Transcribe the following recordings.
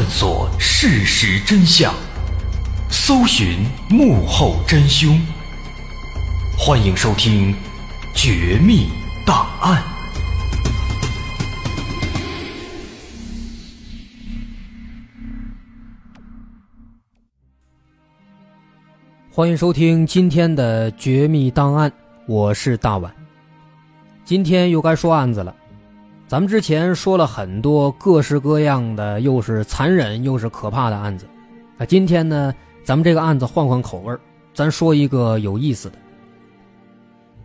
探索事实真相，搜寻幕后真凶。欢迎收听《绝密档案》。欢迎收听今天的《绝密档案》，我是大碗。今天又该说案子了。咱们之前说了很多各式各样的，又是残忍又是可怕的案子。那今天呢，咱们这个案子换换口味咱说一个有意思的。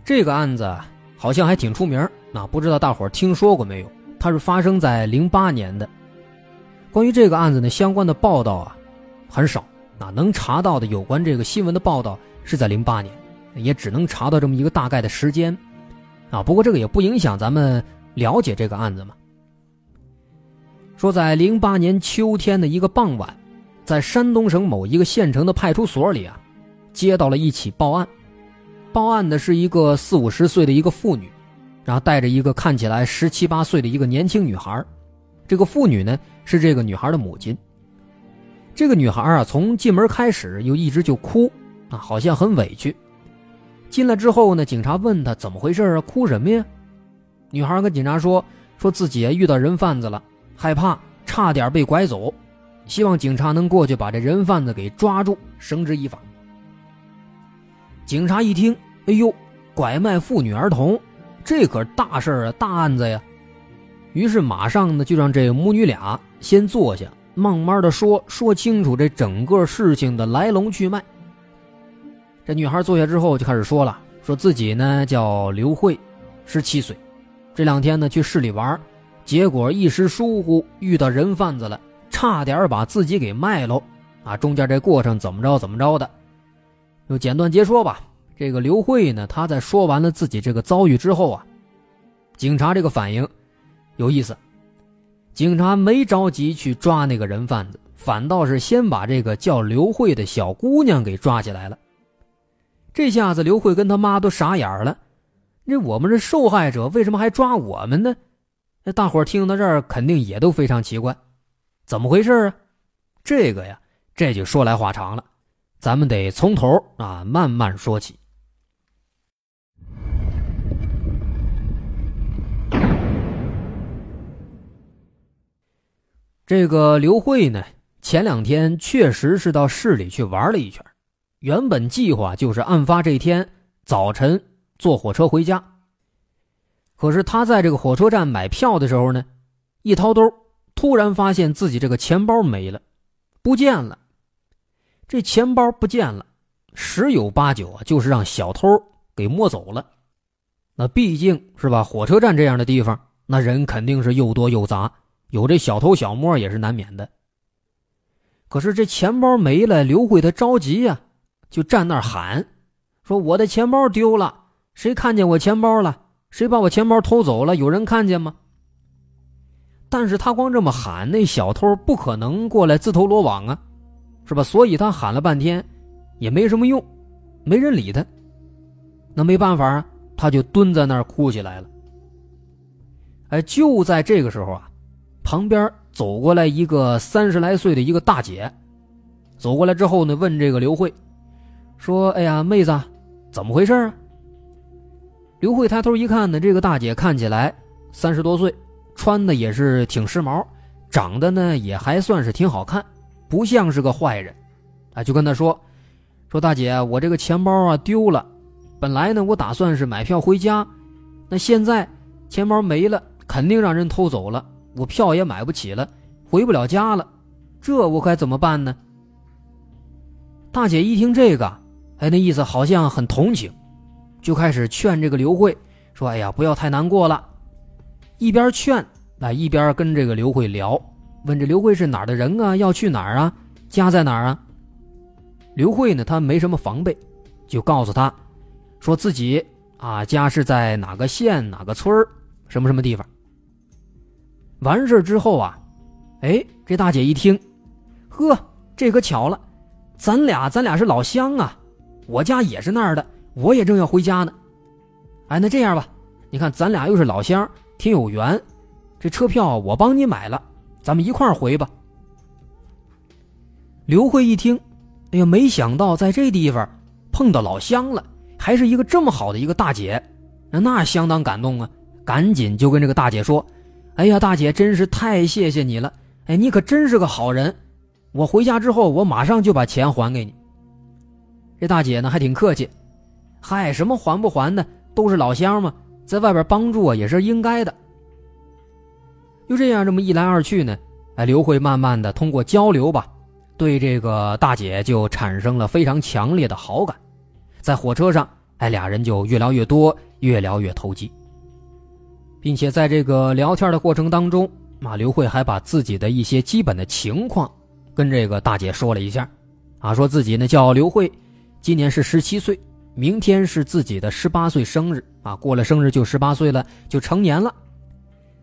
这个案子好像还挺出名那不知道大伙听说过没有？它是发生在零八年的。关于这个案子呢，相关的报道啊很少啊，能查到的有关这个新闻的报道是在零八年，也只能查到这么一个大概的时间啊。不过这个也不影响咱们。了解这个案子吗？说在零八年秋天的一个傍晚，在山东省某一个县城的派出所里啊，接到了一起报案。报案的是一个四五十岁的一个妇女，然后带着一个看起来十七八岁的一个年轻女孩。这个妇女呢是这个女孩的母亲。这个女孩啊，从进门开始又一直就哭啊，好像很委屈。进来之后呢，警察问她怎么回事啊，哭什么呀？女孩跟警察说：“说自己遇到人贩子了，害怕，差点被拐走，希望警察能过去把这人贩子给抓住，绳之以法。”警察一听，哎呦，拐卖妇女儿童，这可是大事啊，大案子呀！于是马上呢，就让这母女俩先坐下，慢慢的说说清楚这整个事情的来龙去脉。这女孩坐下之后就开始说了，说自己呢叫刘慧，十七岁。这两天呢，去市里玩，结果一时疏忽遇到人贩子了，差点把自己给卖喽。啊，中间这过程怎么着怎么着的，就简短截说吧。这个刘慧呢，他在说完了自己这个遭遇之后啊，警察这个反应有意思。警察没着急去抓那个人贩子，反倒是先把这个叫刘慧的小姑娘给抓起来了。这下子刘慧跟他妈都傻眼了。那我们是受害者，为什么还抓我们呢？那大伙听到这儿，肯定也都非常奇怪，怎么回事啊？这个呀，这就说来话长了，咱们得从头啊慢慢说起。这个刘慧呢，前两天确实是到市里去玩了一圈，原本计划就是案发这天早晨坐火车回家。可是他在这个火车站买票的时候呢，一掏兜，突然发现自己这个钱包没了，不见了。这钱包不见了，十有八九啊，就是让小偷给摸走了。那毕竟是吧，火车站这样的地方，那人肯定是又多又杂。有这小偷小摸也是难免的。可是这钱包没了，刘慧他着急呀，就站那儿喊，说：“我的钱包丢了，谁看见我钱包了？谁把我钱包偷走了？有人看见吗？”但是他光这么喊，那小偷不可能过来自投罗网啊，是吧？所以他喊了半天，也没什么用，没人理他。那没办法啊，他就蹲在那儿哭起来了。哎，就在这个时候啊。旁边走过来一个三十来岁的一个大姐，走过来之后呢，问这个刘慧，说：“哎呀，妹子，怎么回事啊？”刘慧抬头一看呢，这个大姐看起来三十多岁，穿的也是挺时髦，长得呢也还算是挺好看，不像是个坏人，啊，就跟她说：“说大姐，我这个钱包啊丢了，本来呢我打算是买票回家，那现在钱包没了，肯定让人偷走了。”我票也买不起了，回不了家了，这我该怎么办呢？大姐一听这个，哎，那意思好像很同情，就开始劝这个刘慧说：“哎呀，不要太难过了。”一边劝，啊，一边跟这个刘慧聊，问这刘慧是哪儿的人啊？要去哪儿啊？家在哪儿啊？刘慧呢，她没什么防备，就告诉他，说自己啊，家是在哪个县哪个村什么什么地方。完事之后啊，哎，这大姐一听，呵，这可巧了，咱俩咱俩是老乡啊，我家也是那儿的，我也正要回家呢。哎，那这样吧，你看咱俩又是老乡，挺有缘，这车票我帮你买了，咱们一块儿回吧。刘慧一听，哎呀，没想到在这地方碰到老乡了，还是一个这么好的一个大姐，那那相当感动啊，赶紧就跟这个大姐说。哎呀，大姐，真是太谢谢你了！哎，你可真是个好人。我回家之后，我马上就把钱还给你。这大姐呢，还挺客气。嗨，什么还不还的，都是老乡嘛，在外边帮助啊，也是应该的。就这样，这么一来二去呢，哎，刘慧慢慢的通过交流吧，对这个大姐就产生了非常强烈的好感。在火车上，哎，俩人就越聊越多，越聊越投机。并且在这个聊天的过程当中，马刘慧还把自己的一些基本的情况跟这个大姐说了一下，啊，说自己呢叫刘慧，今年是十七岁，明天是自己的十八岁生日啊，过了生日就十八岁了，就成年了。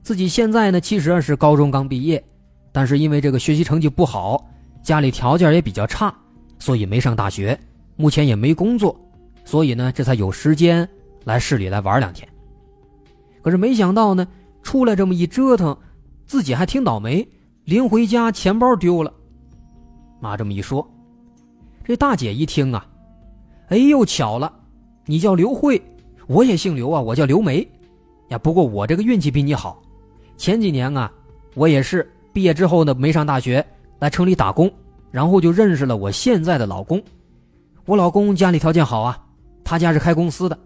自己现在呢其实是高中刚毕业，但是因为这个学习成绩不好，家里条件也比较差，所以没上大学，目前也没工作，所以呢这才有时间来市里来玩两天。可是没想到呢，出来这么一折腾，自己还挺倒霉，临回家钱包丢了。妈这么一说，这大姐一听啊，哎呦巧了，你叫刘慧，我也姓刘啊，我叫刘梅，呀，不过我这个运气比你好，前几年啊，我也是毕业之后呢，没上大学，来城里打工，然后就认识了我现在的老公。我老公家里条件好啊，他家是开公司的，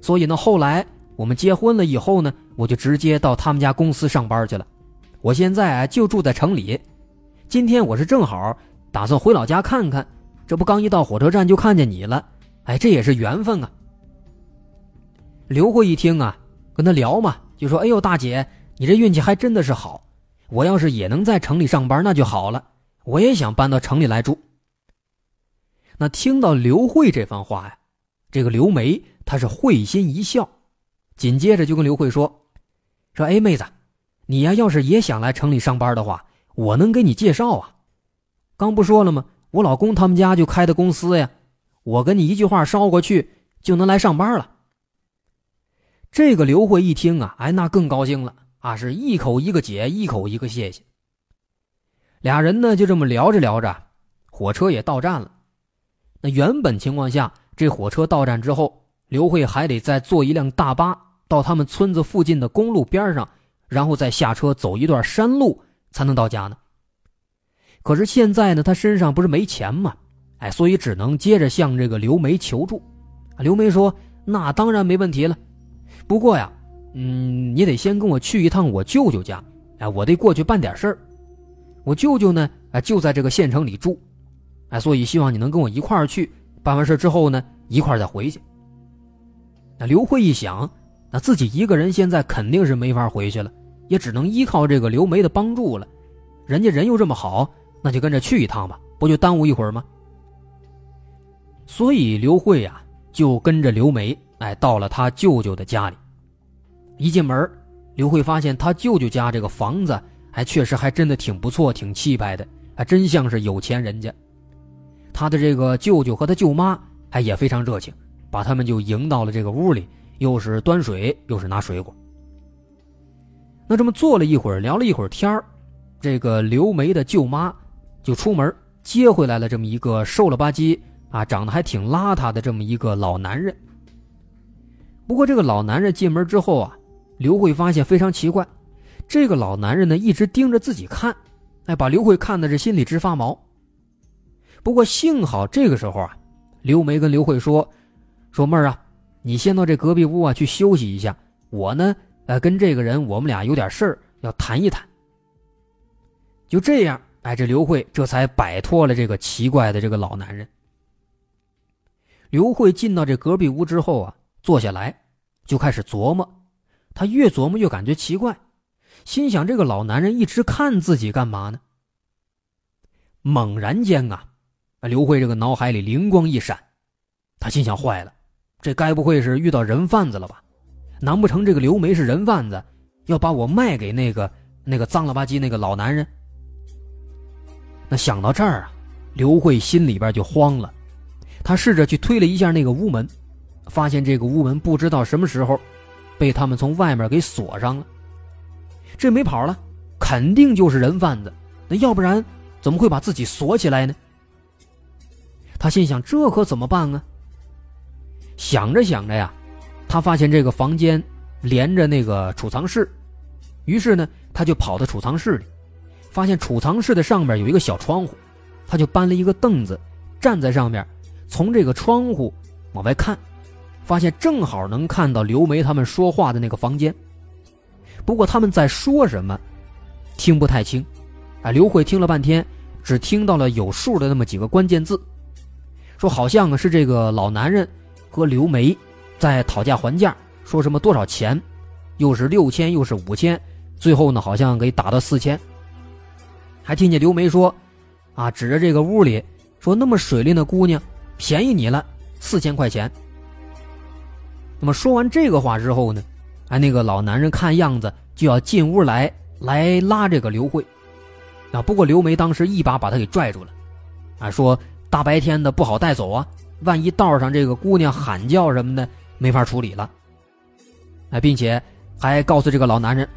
所以呢，后来。我们结婚了以后呢，我就直接到他们家公司上班去了。我现在啊就住在城里。今天我是正好打算回老家看看，这不刚一到火车站就看见你了。哎，这也是缘分啊。刘慧一听啊，跟他聊嘛，就说：“哎呦，大姐，你这运气还真的是好。我要是也能在城里上班，那就好了。我也想搬到城里来住。”那听到刘慧这番话呀，这个刘梅她是会心一笑。紧接着就跟刘慧说：“说哎，妹子，你呀，要是也想来城里上班的话，我能给你介绍啊。刚不说了吗？我老公他们家就开的公司呀，我跟你一句话捎过去，就能来上班了。”这个刘慧一听啊，哎，那更高兴了啊，是一口一个姐，一口一个谢谢。俩人呢就这么聊着聊着，火车也到站了。那原本情况下，这火车到站之后，刘慧还得再坐一辆大巴到他们村子附近的公路边上，然后再下车走一段山路才能到家呢。可是现在呢，他身上不是没钱吗？哎，所以只能接着向这个刘梅求助。刘梅说：“那当然没问题了，不过呀，嗯，你得先跟我去一趟我舅舅家，哎，我得过去办点事儿。我舅舅呢，哎，就在这个县城里住，哎，所以希望你能跟我一块儿去。办完事之后呢，一块儿再回去。”那刘慧一想，那自己一个人现在肯定是没法回去了，也只能依靠这个刘梅的帮助了。人家人又这么好。那就跟着去一趟吧，不就耽误一会儿吗？所以刘慧呀，就跟着刘梅，哎，到了他舅舅的家里。一进门，刘慧发现他舅舅家这个房子，还确实还真的挺不错，挺气派的，还真像是有钱人家。他的这个舅舅和他舅妈，哎也非常热情，把他们就迎到了这个屋里，又是端水，又是拿水果。那这么坐了一会儿，聊了一会儿天这个刘梅的舅妈。就出门接回来了这么一个瘦了吧唧啊，长得还挺邋遢的这么一个老男人。不过这个老男人进门之后啊，刘慧发现非常奇怪，这个老男人呢一直盯着自己看，哎，把刘慧看的是心里直发毛。不过幸好这个时候啊，刘梅跟刘慧说：“说妹儿啊，你先到这隔壁屋啊去休息一下，我呢，呃，跟这个人我们俩有点事儿要谈一谈。”就这样。哎，这刘慧这才摆脱了这个奇怪的这个老男人。刘慧进到这隔壁屋之后啊，坐下来就开始琢磨。他越琢磨越感觉奇怪，心想：这个老男人一直看自己干嘛呢？猛然间啊，刘慧这个脑海里灵光一闪，他心想：坏了，这该不会是遇到人贩子了吧？难不成这个刘梅是人贩子，要把我卖给那个那个脏了吧唧那个老男人？那想到这儿啊，刘慧心里边就慌了。他试着去推了一下那个屋门，发现这个屋门不知道什么时候被他们从外面给锁上了。这没跑了，肯定就是人贩子。那要不然怎么会把自己锁起来呢？他心想：这可怎么办啊？想着想着呀，他发现这个房间连着那个储藏室，于是呢，他就跑到储藏室里。发现储藏室的上面有一个小窗户，他就搬了一个凳子，站在上面，从这个窗户往外看，发现正好能看到刘梅他们说话的那个房间。不过他们在说什么，听不太清。啊，刘慧听了半天，只听到了有数的那么几个关键字，说好像是这个老男人和刘梅在讨价还价，说什么多少钱，又是六千又是五千，最后呢好像给打到四千。还听见刘梅说：“啊，指着这个屋里说，那么水灵的姑娘，便宜你了四千块钱。”那么说完这个话之后呢，哎，那个老男人看样子就要进屋来来拉这个刘慧，啊，不过刘梅当时一把把他给拽住了，啊，说大白天的不好带走啊，万一道上这个姑娘喊叫什么的，没法处理了。哎，并且还告诉这个老男人，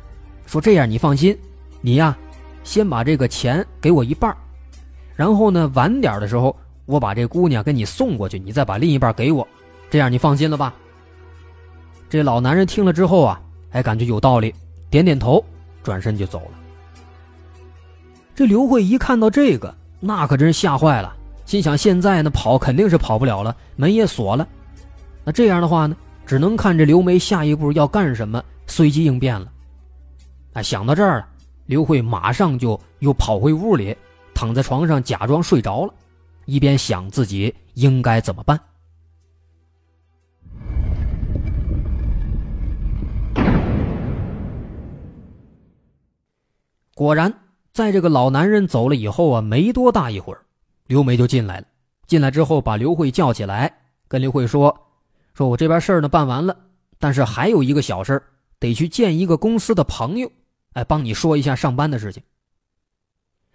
说这样你放心，你呀。先把这个钱给我一半然后呢，晚点的时候我把这姑娘给你送过去，你再把另一半给我，这样你放心了吧？这老男人听了之后啊，还感觉有道理，点点头，转身就走了。这刘慧一看到这个，那可真是吓坏了，心想现在呢跑肯定是跑不了了，门也锁了，那这样的话呢，只能看这刘梅下一步要干什么，随机应变了。哎，想到这儿了。刘慧马上就又跑回屋里，躺在床上假装睡着了，一边想自己应该怎么办。果然，在这个老男人走了以后啊，没多大一会儿，刘梅就进来了。进来之后，把刘慧叫起来，跟刘慧说：“说我这边事儿呢办完了，但是还有一个小事得去见一个公司的朋友。”哎，帮你说一下上班的事情。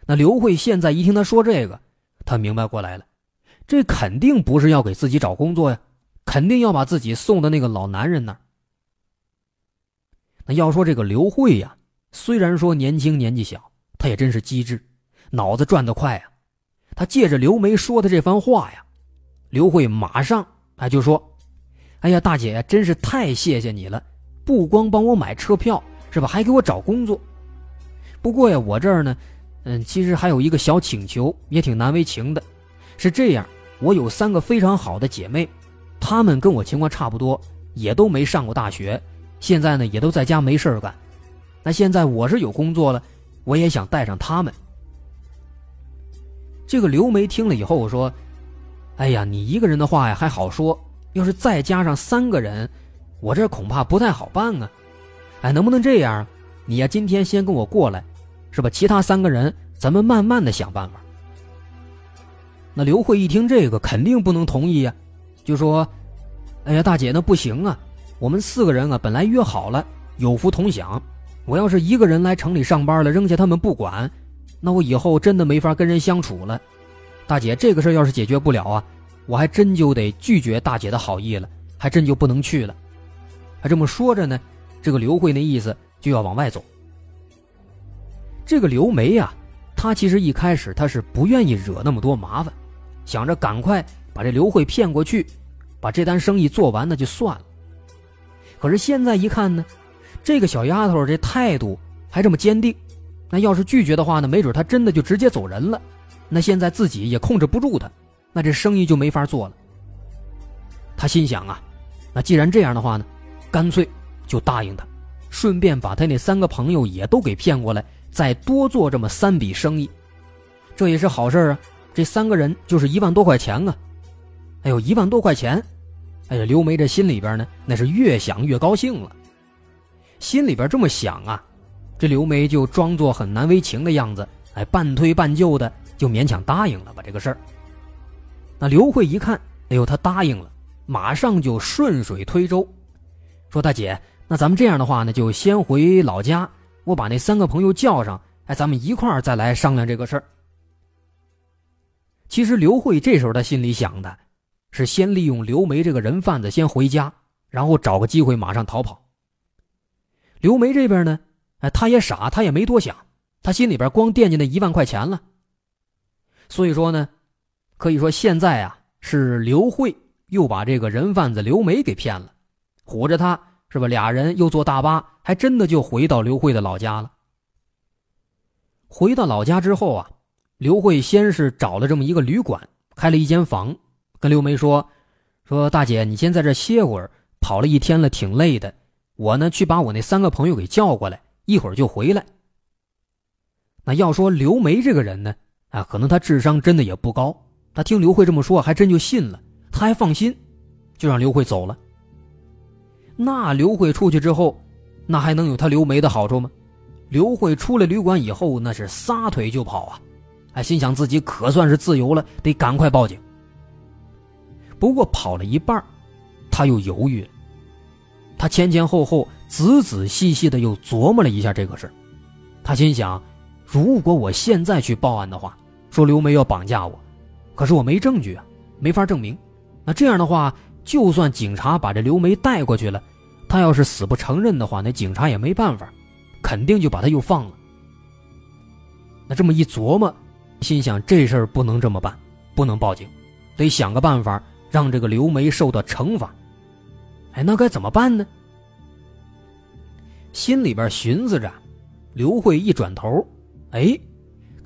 那刘慧现在一听他说这个，他明白过来了，这肯定不是要给自己找工作呀，肯定要把自己送到那个老男人那儿。那要说这个刘慧呀，虽然说年轻年纪小，她也真是机智，脑子转得快啊。她借着刘梅说的这番话呀，刘慧马上哎就说：“哎呀，大姐呀，真是太谢谢你了，不光帮我买车票是吧，还给我找工作。不过呀，我这儿呢，嗯，其实还有一个小请求，也挺难为情的。是这样，我有三个非常好的姐妹，她们跟我情况差不多，也都没上过大学。”现在呢，也都在家没事干。那现在我是有工作了，我也想带上他们。这个刘梅听了以后说：“哎呀，你一个人的话呀还好说，要是再加上三个人，我这恐怕不太好办啊。哎，能不能这样？你呀，今天先跟我过来，是吧？其他三个人咱们慢慢的想办法。”那刘慧一听这个，肯定不能同意呀，就说：“哎呀，大姐，那不行啊。”我们四个人啊，本来约好了有福同享。我要是一个人来城里上班了，扔下他们不管，那我以后真的没法跟人相处了。大姐，这个事要是解决不了啊，我还真就得拒绝大姐的好意了，还真就不能去了。还这么说着呢，这个刘慧那意思就要往外走。这个刘梅呀，她其实一开始她是不愿意惹那么多麻烦，想着赶快把这刘慧骗过去，把这单生意做完，那就算了。可是现在一看呢，这个小丫头这态度还这么坚定，那要是拒绝的话呢，没准她真的就直接走人了。那现在自己也控制不住她，那这生意就没法做了。他心想啊，那既然这样的话呢，干脆就答应他，顺便把他那三个朋友也都给骗过来，再多做这么三笔生意，这也是好事啊。这三个人就是一万多块钱啊，哎呦，一万多块钱。哎呀，刘梅这心里边呢，那是越想越高兴了。心里边这么想啊，这刘梅就装作很难为情的样子，哎，半推半就的就勉强答应了把这个事儿。那刘慧一看，哎呦，她答应了，马上就顺水推舟，说：“大姐，那咱们这样的话呢，就先回老家，我把那三个朋友叫上，哎，咱们一块儿再来商量这个事儿。”其实刘慧这时候她心里想的。是先利用刘梅这个人贩子先回家，然后找个机会马上逃跑。刘梅这边呢，哎，他也傻，他也没多想，他心里边光惦记那一万块钱了。所以说呢，可以说现在啊，是刘慧又把这个人贩子刘梅给骗了，唬着他是吧？俩人又坐大巴，还真的就回到刘慧的老家了。回到老家之后啊，刘慧先是找了这么一个旅馆，开了一间房。跟刘梅说：“说大姐，你先在这歇会儿，跑了一天了，挺累的。我呢，去把我那三个朋友给叫过来，一会儿就回来。”那要说刘梅这个人呢，啊，可能她智商真的也不高。她听刘慧这么说，还真就信了，她还放心，就让刘慧走了。那刘慧出去之后，那还能有他刘梅的好处吗？刘慧出了旅馆以后，那是撒腿就跑啊，还心想自己可算是自由了，得赶快报警。不过跑了一半，他又犹豫了。他前前后后、仔仔细细的又琢磨了一下这个事他心想：如果我现在去报案的话，说刘梅要绑架我，可是我没证据啊，没法证明。那这样的话，就算警察把这刘梅带过去了，他要是死不承认的话，那警察也没办法，肯定就把他又放了。那这么一琢磨，心想这事儿不能这么办，不能报警，得想个办法。让这个刘梅受到惩罚，哎，那该怎么办呢？心里边寻思着，刘慧一转头，哎，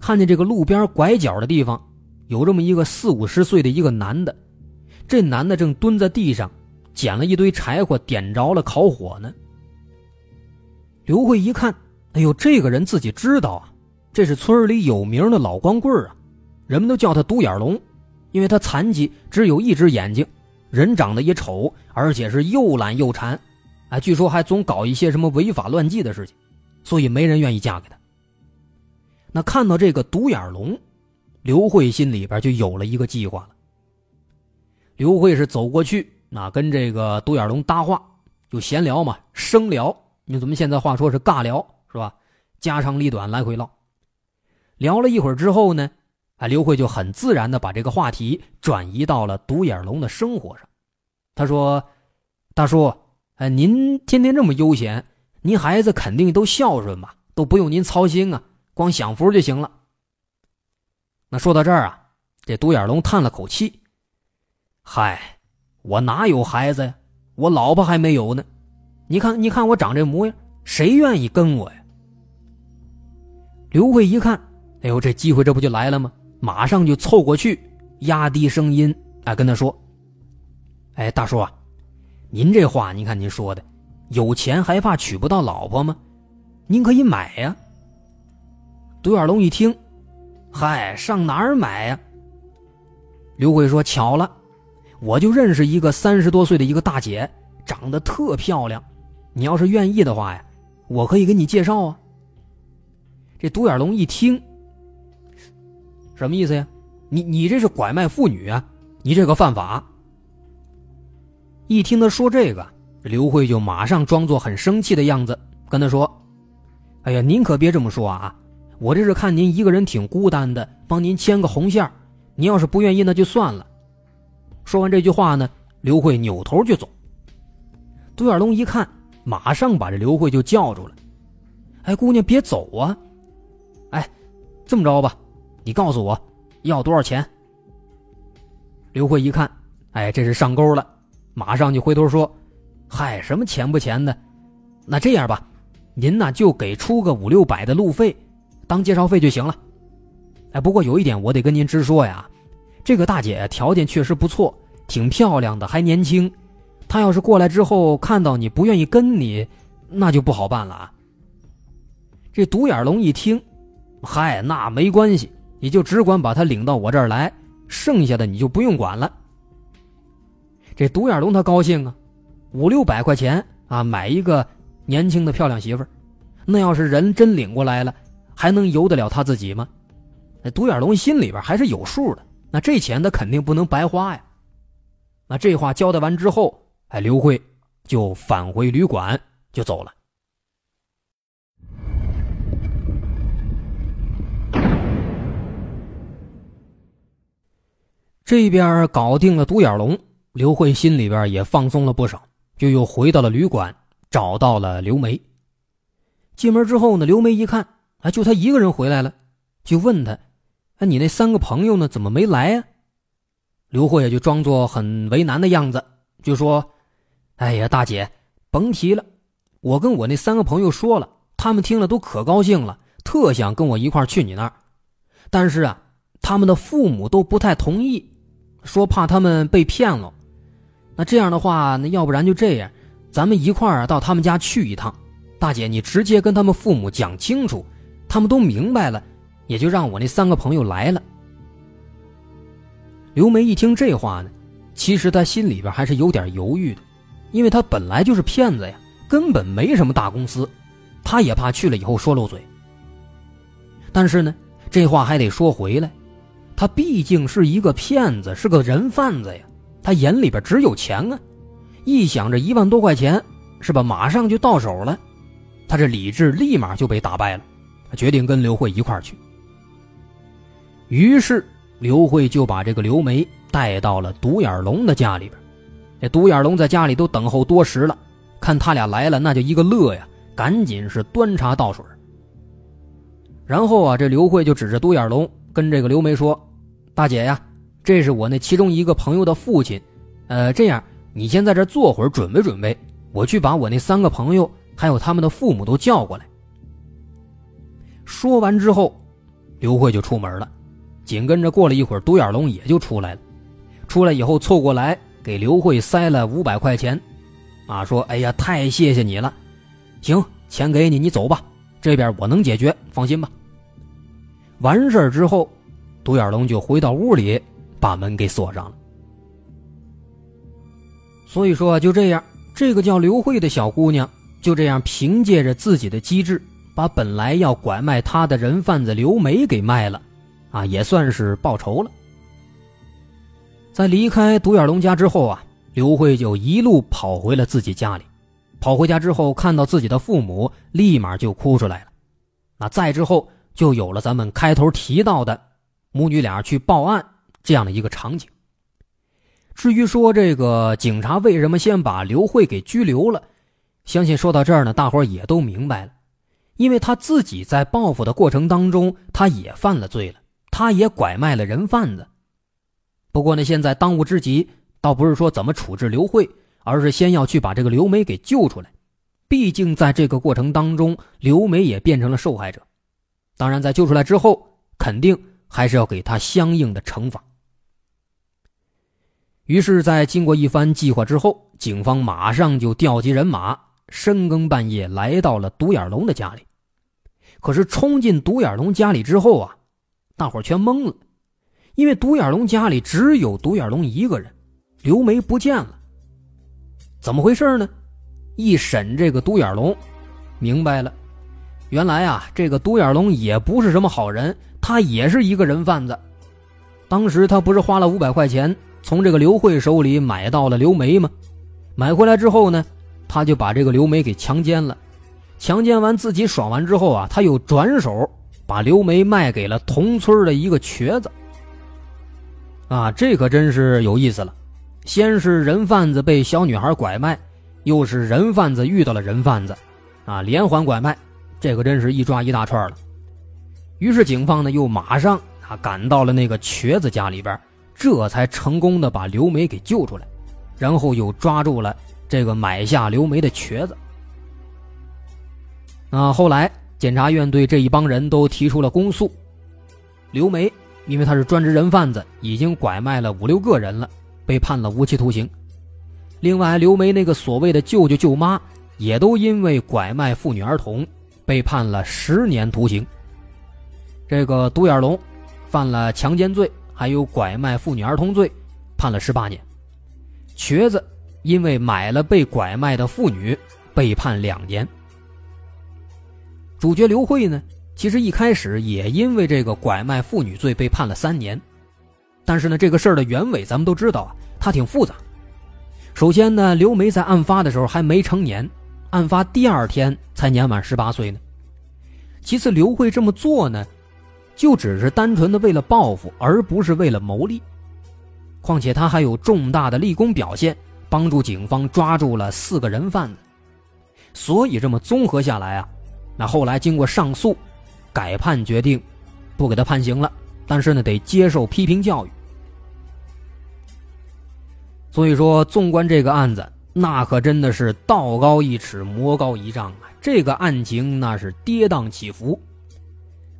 看见这个路边拐角的地方有这么一个四五十岁的一个男的，这男的正蹲在地上捡了一堆柴火，点着了烤火呢。刘慧一看，哎呦，这个人自己知道啊，这是村里有名的老光棍啊，人们都叫他独眼龙。因为他残疾，只有一只眼睛，人长得也丑，而且是又懒又馋，哎，据说还总搞一些什么违法乱纪的事情，所以没人愿意嫁给他。那看到这个独眼龙，刘慧心里边就有了一个计划了。刘慧是走过去，那跟这个独眼龙搭话，就闲聊嘛，生聊，用咱们现在话说是尬聊，是吧？家长里短来回唠。聊了一会儿之后呢。啊，刘慧就很自然的把这个话题转移到了独眼龙的生活上。他说：“大叔，哎，您天天这么悠闲，您孩子肯定都孝顺吧，都不用您操心啊，光享福就行了。”那说到这儿啊，这独眼龙叹了口气：“嗨，我哪有孩子呀？我老婆还没有呢。你看，你看我长这模样，谁愿意跟我呀？”刘慧一看，哎呦，这机会这不就来了吗？马上就凑过去，压低声音啊，跟他说：“哎，大叔啊，您这话，您看您说的，有钱还怕娶不到老婆吗？您可以买呀。”独眼龙一听，嗨，上哪儿买呀？刘慧说：“巧了，我就认识一个三十多岁的一个大姐，长得特漂亮。你要是愿意的话呀，我可以给你介绍啊。”这独眼龙一听。什么意思呀？你你这是拐卖妇女啊！你这个犯法。一听他说这个，刘慧就马上装作很生气的样子，跟他说：“哎呀，您可别这么说啊！我这是看您一个人挺孤单的，帮您牵个红线您要是不愿意，那就算了。”说完这句话呢，刘慧扭头就走。独眼龙一看，马上把这刘慧就叫住了：“哎，姑娘，别走啊！哎，这么着吧。”你告诉我，要多少钱？刘慧一看，哎，这是上钩了，马上就回头说：“嗨，什么钱不钱的？那这样吧，您呢就给出个五六百的路费，当介绍费就行了。哎，不过有一点我得跟您直说呀，这个大姐条件确实不错，挺漂亮的，还年轻。她要是过来之后看到你不愿意跟你，那就不好办了啊。”这独眼龙一听，嗨，那没关系。你就只管把她领到我这儿来，剩下的你就不用管了。这独眼龙他高兴啊，五六百块钱啊，买一个年轻的漂亮媳妇儿，那要是人真领过来了，还能由得了他自己吗？那独眼龙心里边还是有数的，那这钱他肯定不能白花呀。那这话交代完之后，哎，刘慧就返回旅馆就走了。这边搞定了独眼龙，刘慧心里边也放松了不少，就又回到了旅馆，找到了刘梅。进门之后呢，刘梅一看，啊，就他一个人回来了，就问他：“那，你那三个朋友呢？怎么没来呀？”刘慧也就装作很为难的样子，就说：“哎呀，大姐，甭提了，我跟我那三个朋友说了，他们听了都可高兴了，特想跟我一块去你那儿，但是啊，他们的父母都不太同意。”说怕他们被骗了，那这样的话，那要不然就这样，咱们一块儿到他们家去一趟。大姐，你直接跟他们父母讲清楚，他们都明白了，也就让我那三个朋友来了。刘梅一听这话呢，其实她心里边还是有点犹豫的，因为她本来就是骗子呀，根本没什么大公司，她也怕去了以后说漏嘴。但是呢，这话还得说回来。他毕竟是一个骗子，是个人贩子呀。他眼里边只有钱啊，一想着一万多块钱，是吧？马上就到手了，他这理智立马就被打败了。他决定跟刘慧一块去。于是刘慧就把这个刘梅带到了独眼龙的家里边。这独眼龙在家里都等候多时了，看他俩来了，那就一个乐呀，赶紧是端茶倒水。然后啊，这刘慧就指着独眼龙跟这个刘梅说。大姐呀，这是我那其中一个朋友的父亲，呃，这样你先在这坐会儿，准备准备，我去把我那三个朋友还有他们的父母都叫过来。说完之后，刘慧就出门了，紧跟着过了一会儿，独眼龙也就出来了。出来以后凑过来给刘慧塞了五百块钱，啊，说：“哎呀，太谢谢你了，行，钱给你，你走吧，这边我能解决，放心吧。”完事之后。独眼龙就回到屋里，把门给锁上了。所以说，就这样，这个叫刘慧的小姑娘就这样凭借着自己的机智，把本来要拐卖她的人贩子刘梅给卖了，啊，也算是报仇了。在离开独眼龙家之后啊，刘慧就一路跑回了自己家里。跑回家之后，看到自己的父母，立马就哭出来了。那再之后，就有了咱们开头提到的。母女俩去报案这样的一个场景。至于说这个警察为什么先把刘慧给拘留了，相信说到这儿呢，大伙也都明白了，因为他自己在报复的过程当中，他也犯了罪了，他也拐卖了人贩子。不过呢，现在当务之急倒不是说怎么处置刘慧，而是先要去把这个刘梅给救出来。毕竟在这个过程当中，刘梅也变成了受害者。当然，在救出来之后，肯定还是要给他相应的惩罚。于是，在经过一番计划之后，警方马上就调集人马，深更半夜来到了独眼龙的家里。可是，冲进独眼龙家里之后啊，大伙全懵了，因为独眼龙家里只有独眼龙一个人，刘梅不见了。怎么回事呢？一审这个独眼龙，明白了，原来啊，这个独眼龙也不是什么好人，他也是一个人贩子。当时他不是花了五百块钱。从这个刘慧手里买到了刘梅吗？买回来之后呢，他就把这个刘梅给强奸了。强奸完自己爽完之后啊，他又转手把刘梅卖给了同村的一个瘸子。啊，这可真是有意思了。先是人贩子被小女孩拐卖，又是人贩子遇到了人贩子，啊，连环拐卖，这可真是一抓一大串了。于是警方呢，又马上啊赶到了那个瘸子家里边。这才成功的把刘梅给救出来，然后又抓住了这个买下刘梅的瘸子。那后来检察院对这一帮人都提出了公诉。刘梅因为他是专职人贩子，已经拐卖了五六个人了，被判了无期徒刑。另外，刘梅那个所谓的舅舅舅妈也都因为拐卖妇女儿童，被判了十年徒刑。这个独眼龙犯了强奸罪。还有拐卖妇女儿童罪，判了十八年；瘸子因为买了被拐卖的妇女，被判两年。主角刘慧呢，其实一开始也因为这个拐卖妇女罪被判了三年，但是呢，这个事儿的原委咱们都知道啊，它挺复杂。首先呢，刘梅在案发的时候还没成年，案发第二天才年满十八岁呢。其次，刘慧这么做呢。就只是单纯的为了报复，而不是为了牟利。况且他还有重大的立功表现，帮助警方抓住了四个人贩子。所以这么综合下来啊，那后来经过上诉，改判决定不给他判刑了，但是呢得接受批评教育。所以说，纵观这个案子，那可真的是道高一尺，魔高一丈啊！这个案情那是跌宕起伏。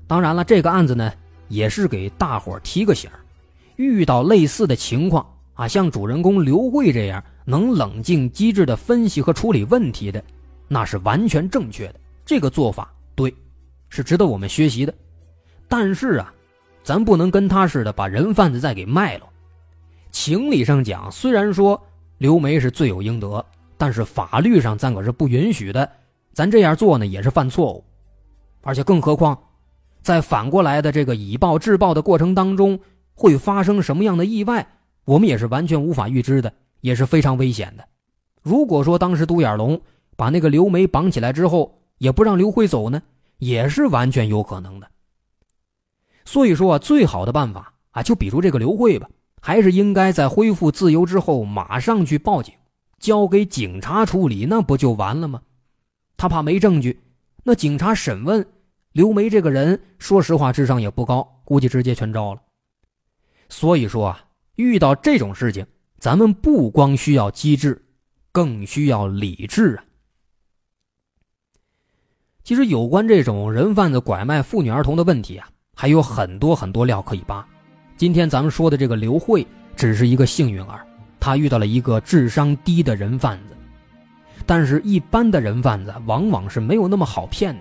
当然了，这个案子呢，也是给大伙提个醒遇到类似的情况啊，像主人公刘慧这样能冷静机智的分析和处理问题的，那是完全正确的。这个做法对，是值得我们学习的。但是啊，咱不能跟他似的把人贩子再给卖了。情理上讲，虽然说刘梅是罪有应得，但是法律上咱可是不允许的。咱这样做呢，也是犯错误，而且更何况。在反过来的这个以暴制暴的过程当中，会发生什么样的意外，我们也是完全无法预知的，也是非常危险的。如果说当时独眼龙把那个刘梅绑起来之后，也不让刘慧走呢，也是完全有可能的。所以说啊，最好的办法啊，就比如这个刘慧吧，还是应该在恢复自由之后马上去报警，交给警察处理，那不就完了吗？他怕没证据，那警察审问。刘梅这个人，说实话，智商也不高，估计直接全招了。所以说啊，遇到这种事情，咱们不光需要机智，更需要理智啊。其实，有关这种人贩子拐卖妇女儿童的问题啊，还有很多很多料可以扒。今天咱们说的这个刘慧，只是一个幸运儿，她遇到了一个智商低的人贩子。但是，一般的人贩子往往是没有那么好骗的。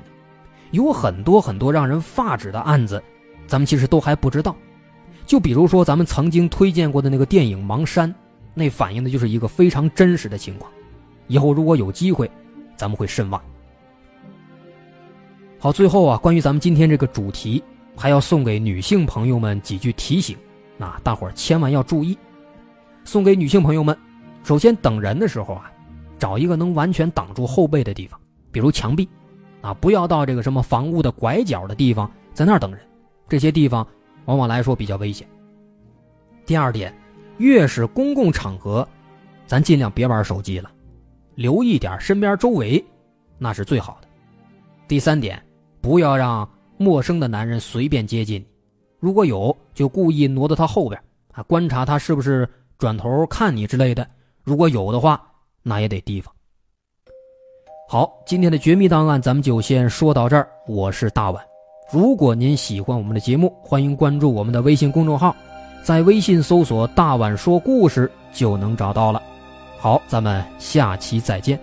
有很多很多让人发指的案子，咱们其实都还不知道。就比如说咱们曾经推荐过的那个电影《盲山》，那反映的就是一个非常真实的情况。以后如果有机会，咱们会深挖。好，最后啊，关于咱们今天这个主题，还要送给女性朋友们几句提醒啊，大伙儿千万要注意。送给女性朋友们，首先等人的时候啊，找一个能完全挡住后背的地方，比如墙壁。啊，不要到这个什么房屋的拐角的地方，在那儿等人。这些地方往往来说比较危险。第二点，越是公共场合，咱尽量别玩手机了，留意点身边周围，那是最好的。第三点，不要让陌生的男人随便接近你，如果有，就故意挪到他后边啊，观察他是不是转头看你之类的。如果有的话，那也得提防。好，今天的绝密档案咱们就先说到这儿。我是大碗，如果您喜欢我们的节目，欢迎关注我们的微信公众号，在微信搜索“大碗说故事”就能找到了。好，咱们下期再见。